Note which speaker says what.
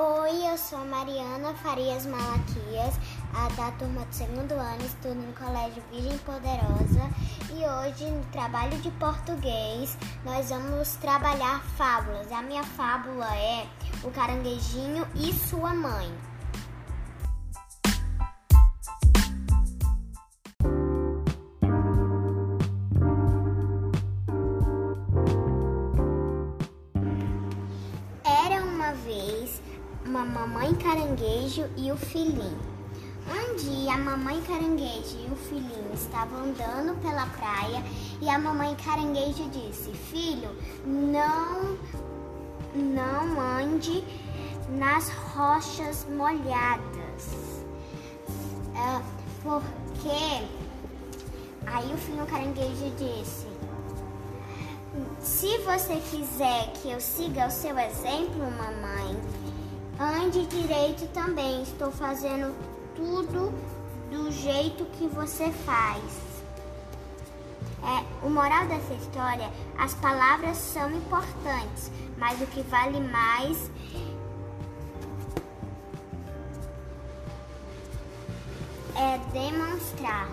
Speaker 1: Oi, eu sou Mariana Farias Malaquias, a da turma do segundo ano, estudo no Colégio Virgem Poderosa e hoje no trabalho de português nós vamos trabalhar fábulas. A minha fábula é O Caranguejinho e Sua Mãe. Era uma vez uma mamãe caranguejo e o filhinho. Um dia, a mamãe caranguejo e o filhinho estavam andando pela praia e a mamãe caranguejo disse: Filho, não, não ande nas rochas molhadas, é, porque. Aí o filho caranguejo disse: Se você quiser que eu siga o seu exemplo, mamãe, Ande direito também. Estou fazendo tudo do jeito que você faz. É, o moral dessa história, as palavras são importantes, mas o que vale mais é demonstrar.